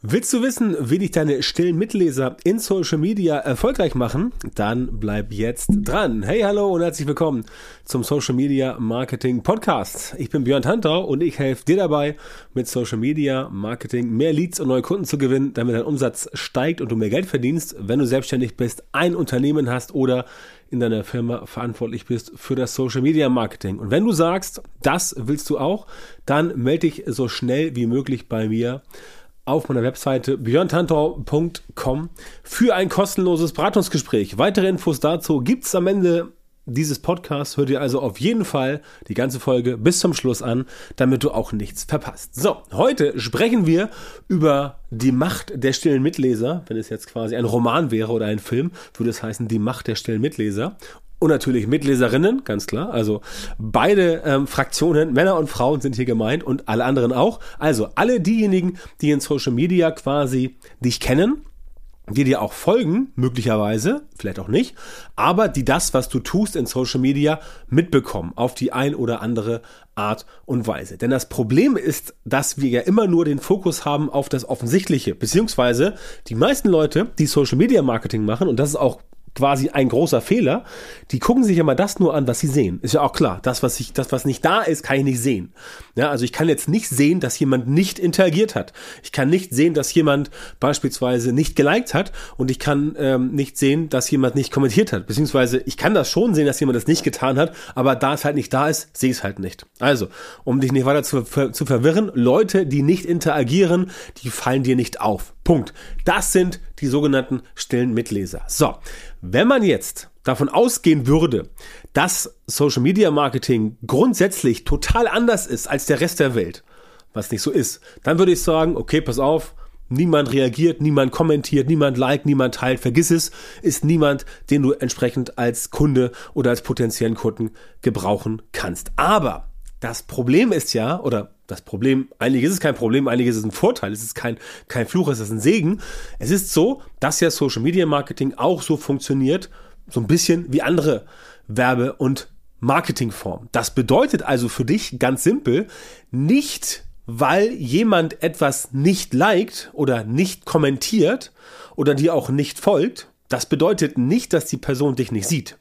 Willst du wissen, wie dich deine stillen Mitleser in Social Media erfolgreich machen? Dann bleib jetzt dran. Hey, hallo und herzlich willkommen zum Social Media Marketing Podcast. Ich bin Björn Tantau und ich helfe dir dabei, mit Social Media Marketing mehr Leads und neue Kunden zu gewinnen, damit dein Umsatz steigt und du mehr Geld verdienst, wenn du selbstständig bist, ein Unternehmen hast oder in deiner Firma verantwortlich bist für das Social Media Marketing. Und wenn du sagst, das willst du auch, dann melde dich so schnell wie möglich bei mir auf meiner Webseite björntantau.com für ein kostenloses Beratungsgespräch. Weitere Infos dazu gibt's am Ende dieses Podcasts. Hör dir also auf jeden Fall die ganze Folge bis zum Schluss an, damit du auch nichts verpasst. So, heute sprechen wir über die Macht der stillen Mitleser. Wenn es jetzt quasi ein Roman wäre oder ein Film, würde es heißen die Macht der stillen Mitleser und natürlich Mitleserinnen, ganz klar. Also beide ähm, Fraktionen, Männer und Frauen sind hier gemeint und alle anderen auch. Also alle diejenigen, die in Social Media quasi dich kennen, die dir auch folgen, möglicherweise, vielleicht auch nicht, aber die das, was du tust in Social Media, mitbekommen, auf die ein oder andere Art und Weise. Denn das Problem ist, dass wir ja immer nur den Fokus haben auf das Offensichtliche, beziehungsweise die meisten Leute, die Social Media Marketing machen, und das ist auch quasi ein großer Fehler. Die gucken sich immer das nur an, was sie sehen. Ist ja auch klar. Das, was ich, das, was nicht da ist, kann ich nicht sehen. Ja, also ich kann jetzt nicht sehen, dass jemand nicht interagiert hat. Ich kann nicht sehen, dass jemand beispielsweise nicht geliked hat und ich kann ähm, nicht sehen, dass jemand nicht kommentiert hat. Beziehungsweise ich kann das schon sehen, dass jemand das nicht getan hat, aber da es halt nicht da ist, sehe ich es halt nicht. Also, um dich nicht weiter zu, zu verwirren, Leute, die nicht interagieren, die fallen dir nicht auf. Punkt. Das sind die sogenannten stillen Mitleser. So, wenn man jetzt davon ausgehen würde, dass Social Media Marketing grundsätzlich total anders ist als der Rest der Welt, was nicht so ist, dann würde ich sagen, okay, pass auf, Niemand reagiert, niemand kommentiert, niemand liked, niemand teilt, vergiss es, ist niemand, den du entsprechend als Kunde oder als potenziellen Kunden gebrauchen kannst. Aber das Problem ist ja, oder das Problem, eigentlich ist es kein Problem, eigentlich ist es ein Vorteil, es ist kein, kein Fluch, es ist ein Segen. Es ist so, dass ja Social Media Marketing auch so funktioniert, so ein bisschen wie andere Werbe- und Marketingformen. Das bedeutet also für dich ganz simpel, nicht weil jemand etwas nicht liked oder nicht kommentiert oder dir auch nicht folgt, das bedeutet nicht, dass die Person dich nicht sieht.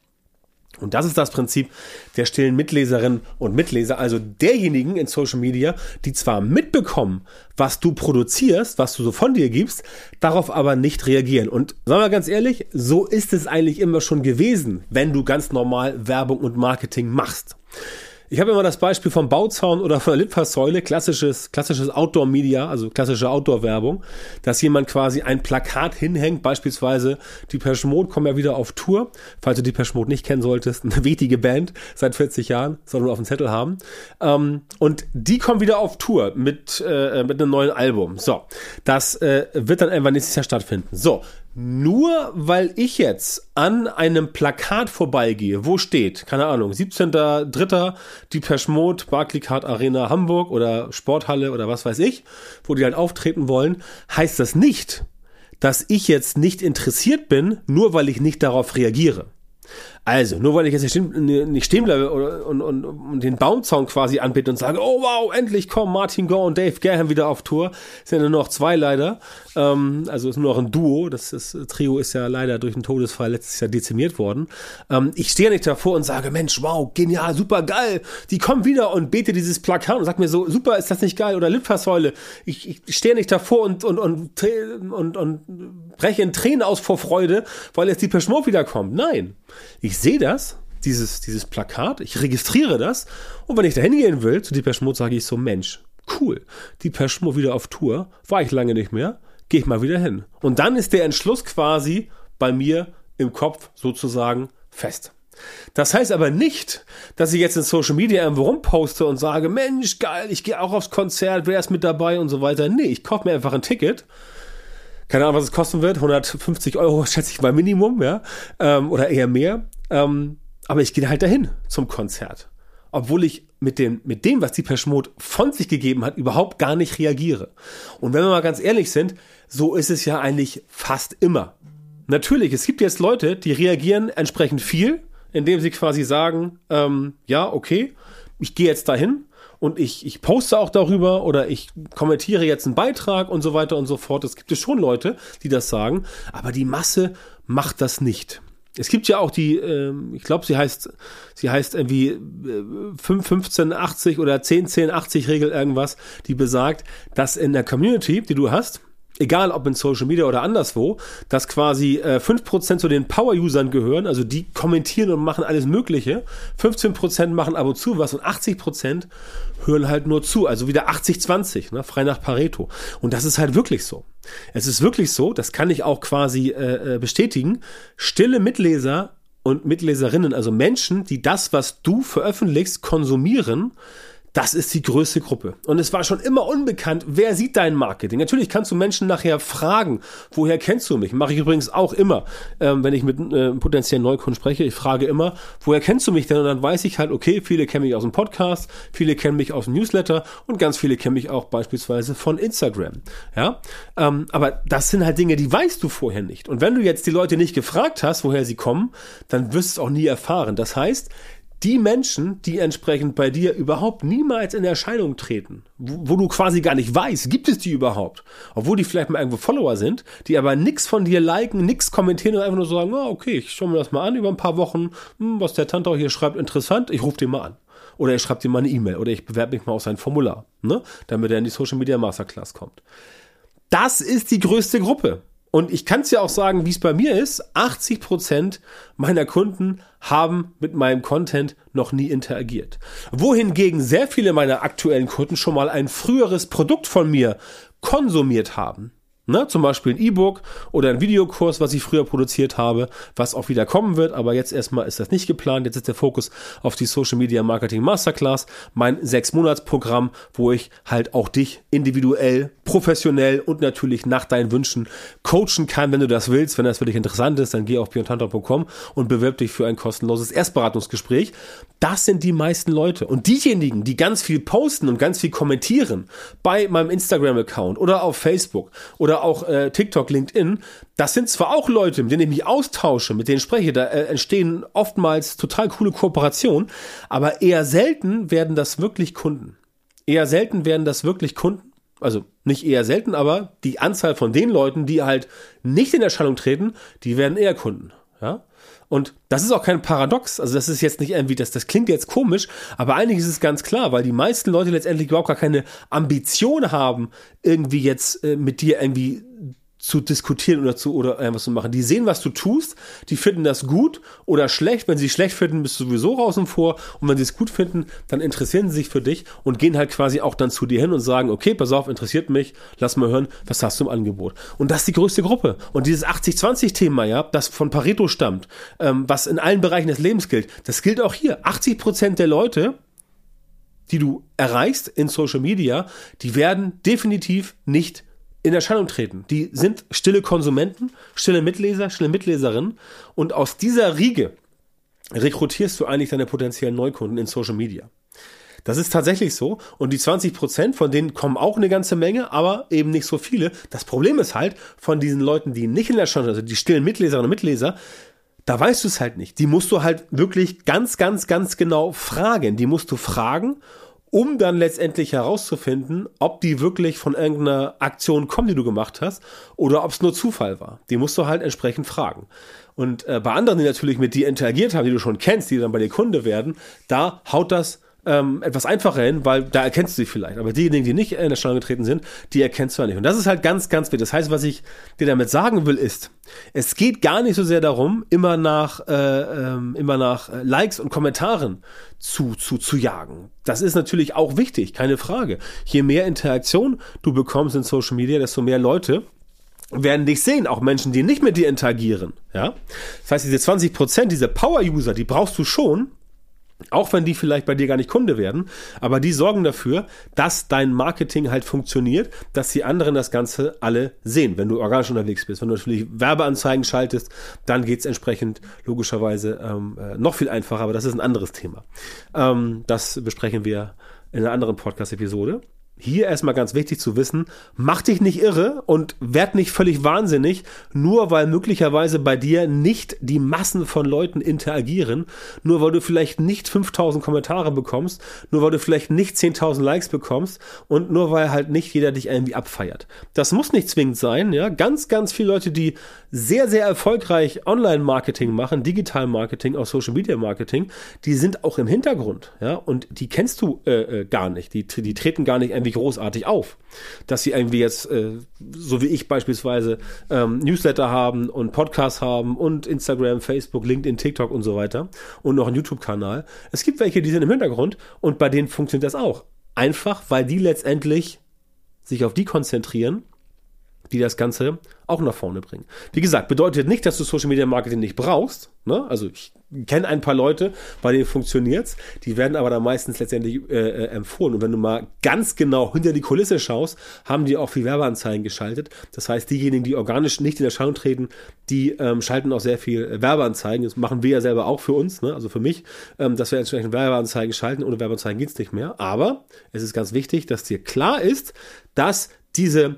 Und das ist das Prinzip der stillen Mitleserinnen und Mitleser, also derjenigen in Social Media, die zwar mitbekommen, was du produzierst, was du so von dir gibst, darauf aber nicht reagieren. Und sagen wir ganz ehrlich, so ist es eigentlich immer schon gewesen, wenn du ganz normal Werbung und Marketing machst. Ich habe immer das Beispiel vom Bauzaun oder von der Litfaßsäule, klassisches, klassisches Outdoor-Media, also klassische Outdoor-Werbung, dass jemand quasi ein Plakat hinhängt, beispielsweise die Mode kommen ja wieder auf Tour, falls du die Mode nicht kennen solltest, eine wichtige Band seit 40 Jahren, soll nur auf dem Zettel haben. Ähm, und die kommen wieder auf Tour mit, äh, mit einem neuen Album. So, das äh, wird dann einfach nächstes Jahr stattfinden. So, nur weil ich jetzt an einem Plakat vorbeigehe, wo steht, keine Ahnung, 17.3. die Mode, Barclaycard Arena Hamburg oder Sporthalle oder was weiß ich, wo die halt auftreten wollen, heißt das nicht, dass ich jetzt nicht interessiert bin, nur weil ich nicht darauf reagiere. Also, nur weil ich jetzt nicht stehen, bleibe und, und, und, den Baumzaun quasi anbiete und sage, oh wow, endlich kommen Martin Gore und Dave Graham wieder auf Tour. Es sind ja nur noch zwei leider. Ähm, also es ist nur noch ein Duo. Das, das Trio ist ja leider durch einen Todesfall letztes Jahr dezimiert worden. Ähm, ich stehe nicht davor und sage, Mensch, wow, genial, super geil. Die kommen wieder und bete dieses Plakat und sag mir so, super, ist das nicht geil? Oder Litfaßsäule. Ich, ich stehe nicht davor und, und, und, und, und breche in Tränen aus vor Freude, weil jetzt die Peschmod wiederkommt. Nein. Ich ich sehe das, dieses, dieses Plakat, ich registriere das und wenn ich da hingehen will zu Depeche Mode, sage ich so, Mensch, cool, Depeche Mode wieder auf Tour, war ich lange nicht mehr, gehe ich mal wieder hin. Und dann ist der Entschluss quasi bei mir im Kopf sozusagen fest. Das heißt aber nicht, dass ich jetzt in Social Media irgendwo rumposte und sage, Mensch, geil, ich gehe auch aufs Konzert, wer ist mit dabei und so weiter. Nee, ich kaufe mir einfach ein Ticket keine Ahnung, was es kosten wird, 150 Euro schätze ich mal Minimum, ja, ähm, oder eher mehr. Ähm, aber ich gehe halt dahin zum Konzert. Obwohl ich mit dem, mit dem, was die Peschmod von sich gegeben hat, überhaupt gar nicht reagiere. Und wenn wir mal ganz ehrlich sind, so ist es ja eigentlich fast immer. Natürlich, es gibt jetzt Leute, die reagieren entsprechend viel, indem sie quasi sagen, ähm, ja, okay, ich gehe jetzt dahin und ich, ich poste auch darüber oder ich kommentiere jetzt einen Beitrag und so weiter und so fort. Es gibt es schon Leute, die das sagen, aber die Masse macht das nicht. Es gibt ja auch die, äh, ich glaube, sie heißt, sie heißt irgendwie äh, 5, 15, 80 oder 10, 10, 80 Regel irgendwas, die besagt, dass in der Community, die du hast, egal ob in Social Media oder anderswo, dass quasi äh, 5% zu den Power-Usern gehören, also die kommentieren und machen alles Mögliche, 15% machen ab und zu was und 80% hören halt nur zu, also wieder 80-20, ne, frei nach Pareto. Und das ist halt wirklich so. Es ist wirklich so, das kann ich auch quasi äh, äh bestätigen, stille Mitleser und Mitleserinnen, also Menschen, die das, was du veröffentlichst, konsumieren, das ist die größte Gruppe. Und es war schon immer unbekannt, wer sieht dein Marketing. Natürlich kannst du Menschen nachher fragen, woher kennst du mich? Mache ich übrigens auch immer, ähm, wenn ich mit äh, potenziellen Neukunden spreche. Ich frage immer, woher kennst du mich denn? Und dann weiß ich halt, okay, viele kennen mich aus dem Podcast, viele kennen mich aus dem Newsletter und ganz viele kennen mich auch beispielsweise von Instagram. Ja, ähm, aber das sind halt Dinge, die weißt du vorher nicht. Und wenn du jetzt die Leute nicht gefragt hast, woher sie kommen, dann wirst du es auch nie erfahren. Das heißt, die Menschen, die entsprechend bei dir überhaupt niemals in Erscheinung treten, wo, wo, du quasi gar nicht weißt, gibt es die überhaupt, obwohl die vielleicht mal irgendwo Follower sind, die aber nichts von dir liken, nichts kommentieren und einfach nur sagen, oh, okay, ich schaue mir das mal an über ein paar Wochen, hm, was der Tante auch hier schreibt, interessant, ich rufe den mal an. Oder ich schreibe dir mal eine E-Mail oder ich bewerbe mich mal auf sein Formular, ne, damit er in die Social Media Masterclass kommt. Das ist die größte Gruppe. Und ich kann es ja auch sagen, wie es bei mir ist. 80 Prozent meiner Kunden haben mit meinem Content noch nie interagiert. Wohingegen sehr viele meiner aktuellen Kunden schon mal ein früheres Produkt von mir konsumiert haben. Ne, zum Beispiel ein E-Book oder ein Videokurs, was ich früher produziert habe, was auch wieder kommen wird, aber jetzt erstmal ist das nicht geplant. Jetzt ist der Fokus auf die Social Media Marketing Masterclass, mein sechs Monats Programm, wo ich halt auch dich individuell, professionell und natürlich nach deinen Wünschen coachen kann, wenn du das willst. Wenn das für dich interessant ist, dann geh auf björntanter.com und bewirb dich für ein kostenloses Erstberatungsgespräch. Das sind die meisten Leute. Und diejenigen, die ganz viel posten und ganz viel kommentieren bei meinem Instagram-Account oder auf Facebook oder oder auch äh, TikTok, LinkedIn, das sind zwar auch Leute, mit denen ich mich austausche, mit denen spreche, da äh, entstehen oftmals total coole Kooperationen, aber eher selten werden das wirklich Kunden. Eher selten werden das wirklich Kunden. Also nicht eher selten, aber die Anzahl von den Leuten, die halt nicht in Erscheinung treten, die werden eher Kunden. Ja? Und das ist auch kein Paradox. Also das ist jetzt nicht irgendwie, das, das klingt jetzt komisch, aber eigentlich ist es ganz klar, weil die meisten Leute letztendlich überhaupt gar keine Ambition haben, irgendwie jetzt äh, mit dir irgendwie zu diskutieren oder zu oder irgendwas zu machen. Die sehen, was du tust, die finden das gut oder schlecht. Wenn sie schlecht finden, bist du sowieso raus und vor. Und wenn sie es gut finden, dann interessieren sie sich für dich und gehen halt quasi auch dann zu dir hin und sagen, okay, pass auf, interessiert mich, lass mal hören, was hast du im Angebot. Und das ist die größte Gruppe. Und dieses 80-20-Thema, ja, das von Pareto stammt, ähm, was in allen Bereichen des Lebens gilt, das gilt auch hier. 80 Prozent der Leute, die du erreichst in Social Media, die werden definitiv nicht in Erscheinung treten. Die sind stille Konsumenten, stille Mitleser, stille Mitleserinnen und aus dieser Riege rekrutierst du eigentlich deine potenziellen Neukunden in Social Media. Das ist tatsächlich so. Und die 20 Prozent, von denen kommen auch eine ganze Menge, aber eben nicht so viele. Das Problem ist halt, von diesen Leuten, die nicht in Erscheinung, also die stillen Mitleserinnen und Mitleser, da weißt du es halt nicht. Die musst du halt wirklich ganz, ganz, ganz genau fragen. Die musst du fragen um dann letztendlich herauszufinden, ob die wirklich von irgendeiner Aktion kommen, die du gemacht hast, oder ob es nur Zufall war. Die musst du halt entsprechend fragen. Und äh, bei anderen, die natürlich mit dir interagiert haben, die du schon kennst, die dann bei dir Kunde werden, da haut das ähm, etwas einfacher hin, weil da erkennst du sie vielleicht. Aber diejenigen, die nicht in der Stellung getreten sind, die erkennst du ja nicht. Und das ist halt ganz, ganz wichtig. Das heißt, was ich dir damit sagen will, ist, es geht gar nicht so sehr darum, immer nach, äh, ähm, immer nach äh, Likes und Kommentaren zu, zu, zu jagen. Das ist natürlich auch wichtig, keine Frage. Je mehr Interaktion du bekommst in Social Media, desto mehr Leute werden dich sehen, auch Menschen, die nicht mit dir interagieren, ja. Das heißt, diese 20 Prozent, diese Power-User, die brauchst du schon, auch wenn die vielleicht bei dir gar nicht Kunde werden, aber die sorgen dafür, dass dein Marketing halt funktioniert, dass die anderen das Ganze alle sehen, wenn du organisch unterwegs bist. Wenn du natürlich Werbeanzeigen schaltest, dann geht's entsprechend logischerweise ähm, äh, noch viel einfacher, aber das ist ein anderes Thema. Ähm, das besprechen wir in einer anderen Podcast-Episode. Hier erstmal ganz wichtig zu wissen, mach dich nicht irre und werd nicht völlig wahnsinnig, nur weil möglicherweise bei dir nicht die Massen von Leuten interagieren, nur weil du vielleicht nicht 5000 Kommentare bekommst, nur weil du vielleicht nicht 10.000 Likes bekommst und nur weil halt nicht jeder dich irgendwie abfeiert. Das muss nicht zwingend sein, ja. Ganz, ganz viele Leute, die sehr, sehr erfolgreich Online-Marketing machen, Digital-Marketing, auch Social-Media-Marketing, die sind auch im Hintergrund, ja, und die kennst du äh, äh, gar nicht. Die, die treten gar nicht irgendwie großartig auf. Dass sie irgendwie jetzt, äh, so wie ich beispielsweise, ähm, Newsletter haben und Podcasts haben und Instagram, Facebook, LinkedIn, TikTok und so weiter und noch einen YouTube-Kanal. Es gibt welche, die sind im Hintergrund und bei denen funktioniert das auch. Einfach, weil die letztendlich sich auf die konzentrieren, die das Ganze auch nach vorne bringen. Wie gesagt, bedeutet nicht, dass du Social Media Marketing nicht brauchst. Ne? Also ich kenne ein paar Leute, bei denen funktioniert's. Die werden aber dann meistens letztendlich äh, äh, empfohlen. Und wenn du mal ganz genau hinter die Kulisse schaust, haben die auch viel Werbeanzeigen geschaltet. Das heißt, diejenigen, die organisch nicht in Erscheinung treten, die ähm, schalten auch sehr viel Werbeanzeigen. Das machen wir ja selber auch für uns, ne? also für mich, ähm, dass wir entsprechend Werbeanzeigen schalten. Ohne Werbeanzeigen geht's nicht mehr. Aber es ist ganz wichtig, dass dir klar ist, dass diese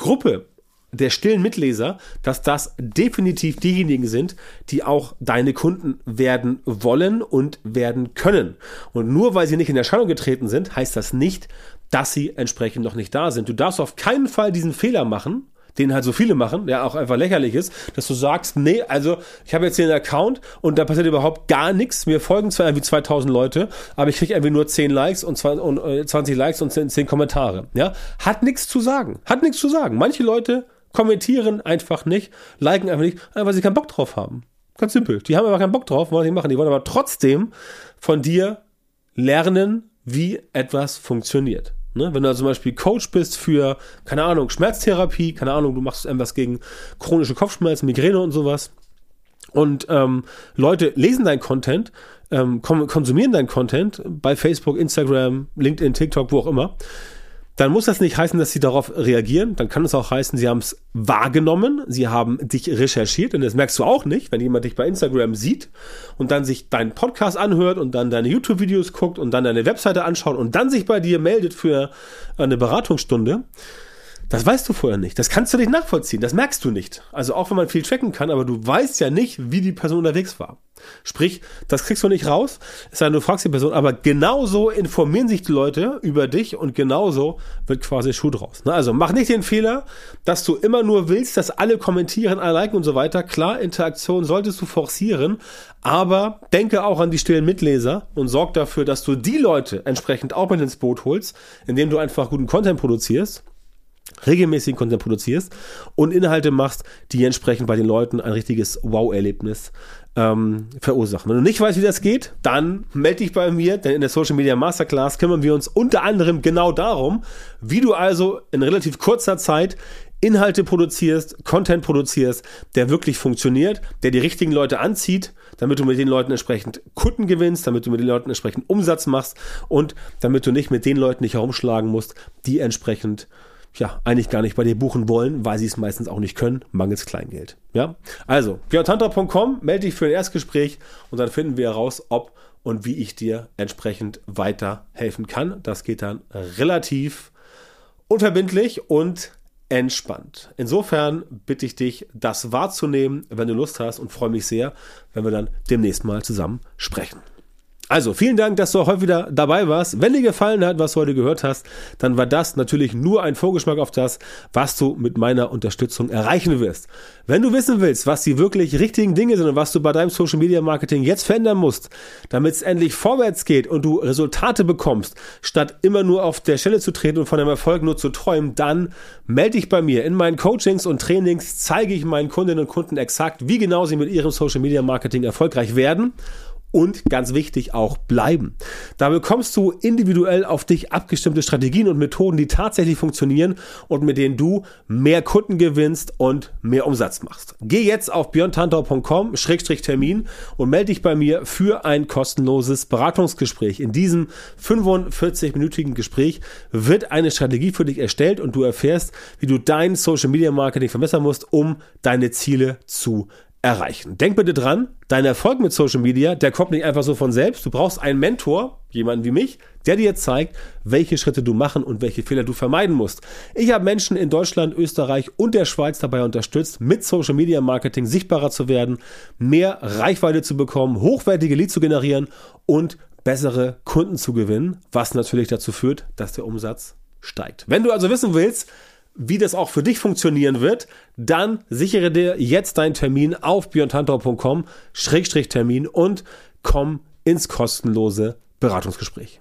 Gruppe der stillen Mitleser, dass das definitiv diejenigen sind, die auch deine Kunden werden wollen und werden können. Und nur weil sie nicht in Erscheinung getreten sind, heißt das nicht, dass sie entsprechend noch nicht da sind. Du darfst auf keinen Fall diesen Fehler machen, den halt so viele machen, der auch einfach lächerlich ist, dass du sagst, nee, also ich habe jetzt hier einen Account und da passiert überhaupt gar nichts. Mir folgen zwar irgendwie 2000 Leute, aber ich kriege irgendwie nur 10 Likes und 20 äh, Likes und 10 Kommentare. Ja, hat nichts zu sagen. Hat nichts zu sagen. Manche Leute kommentieren einfach nicht, liken einfach nicht, weil sie keinen Bock drauf haben. Ganz simpel. Die haben aber keinen Bock drauf, wollen nicht machen. Die wollen aber trotzdem von dir lernen, wie etwas funktioniert. Ne? Wenn du also zum Beispiel Coach bist für, keine Ahnung, Schmerztherapie, keine Ahnung, du machst irgendwas gegen chronische Kopfschmerzen, Migräne und sowas. Und ähm, Leute lesen dein Content, ähm, konsumieren dein Content bei Facebook, Instagram, LinkedIn, TikTok, wo auch immer dann muss das nicht heißen, dass sie darauf reagieren. Dann kann es auch heißen, sie haben es wahrgenommen, sie haben dich recherchiert und das merkst du auch nicht, wenn jemand dich bei Instagram sieht und dann sich deinen Podcast anhört und dann deine YouTube-Videos guckt und dann deine Webseite anschaut und dann sich bei dir meldet für eine Beratungsstunde das weißt du vorher nicht. Das kannst du nicht nachvollziehen. Das merkst du nicht. Also auch wenn man viel tracken kann, aber du weißt ja nicht, wie die Person unterwegs war. Sprich, das kriegst du nicht raus, es sei denn, du fragst die Person, aber genauso informieren sich die Leute über dich und genauso wird quasi Schuh draus. Ne? Also mach nicht den Fehler, dass du immer nur willst, dass alle kommentieren, alle liken und so weiter. Klar, Interaktion solltest du forcieren, aber denke auch an die stillen Mitleser und sorg dafür, dass du die Leute entsprechend auch mit ins Boot holst, indem du einfach guten Content produzierst regelmäßig Content produzierst und Inhalte machst, die entsprechend bei den Leuten ein richtiges Wow-Erlebnis ähm, verursachen. Wenn du nicht weißt, wie das geht, dann melde dich bei mir, denn in der Social Media Masterclass kümmern wir uns unter anderem genau darum, wie du also in relativ kurzer Zeit Inhalte produzierst, Content produzierst, der wirklich funktioniert, der die richtigen Leute anzieht, damit du mit den Leuten entsprechend Kunden gewinnst, damit du mit den Leuten entsprechend Umsatz machst und damit du nicht mit den Leuten dich herumschlagen musst, die entsprechend ja, eigentlich gar nicht bei dir buchen wollen, weil sie es meistens auch nicht können, mangels Kleingeld. Ja, also, georgtantra.com, melde dich für ein Erstgespräch und dann finden wir heraus, ob und wie ich dir entsprechend weiterhelfen kann. Das geht dann relativ unverbindlich und entspannt. Insofern bitte ich dich, das wahrzunehmen, wenn du Lust hast und freue mich sehr, wenn wir dann demnächst mal zusammen sprechen. Also, vielen Dank, dass du heute wieder dabei warst. Wenn dir gefallen hat, was du heute gehört hast, dann war das natürlich nur ein Vorgeschmack auf das, was du mit meiner Unterstützung erreichen wirst. Wenn du wissen willst, was die wirklich richtigen Dinge sind und was du bei deinem Social Media Marketing jetzt verändern musst, damit es endlich vorwärts geht und du Resultate bekommst, statt immer nur auf der Stelle zu treten und von deinem Erfolg nur zu träumen, dann melde dich bei mir. In meinen Coachings und Trainings zeige ich meinen Kundinnen und Kunden exakt, wie genau sie mit ihrem Social Media Marketing erfolgreich werden und ganz wichtig auch bleiben. Da bekommst du individuell auf dich abgestimmte Strategien und Methoden, die tatsächlich funktionieren und mit denen du mehr Kunden gewinnst und mehr Umsatz machst. Geh jetzt auf björntantau.com-termin und melde dich bei mir für ein kostenloses Beratungsgespräch. In diesem 45-minütigen Gespräch wird eine Strategie für dich erstellt und du erfährst, wie du dein Social Media Marketing verbessern musst, um deine Ziele zu erreichen. Denk bitte dran, dein Erfolg mit Social Media, der kommt nicht einfach so von selbst. Du brauchst einen Mentor, jemanden wie mich, der dir zeigt, welche Schritte du machen und welche Fehler du vermeiden musst. Ich habe Menschen in Deutschland, Österreich und der Schweiz dabei unterstützt, mit Social Media Marketing sichtbarer zu werden, mehr Reichweite zu bekommen, hochwertige Leads zu generieren und bessere Kunden zu gewinnen, was natürlich dazu führt, dass der Umsatz steigt. Wenn du also wissen willst, wie das auch für dich funktionieren wird, dann sichere dir jetzt deinen Termin auf björntantau.com Termin und komm ins kostenlose Beratungsgespräch.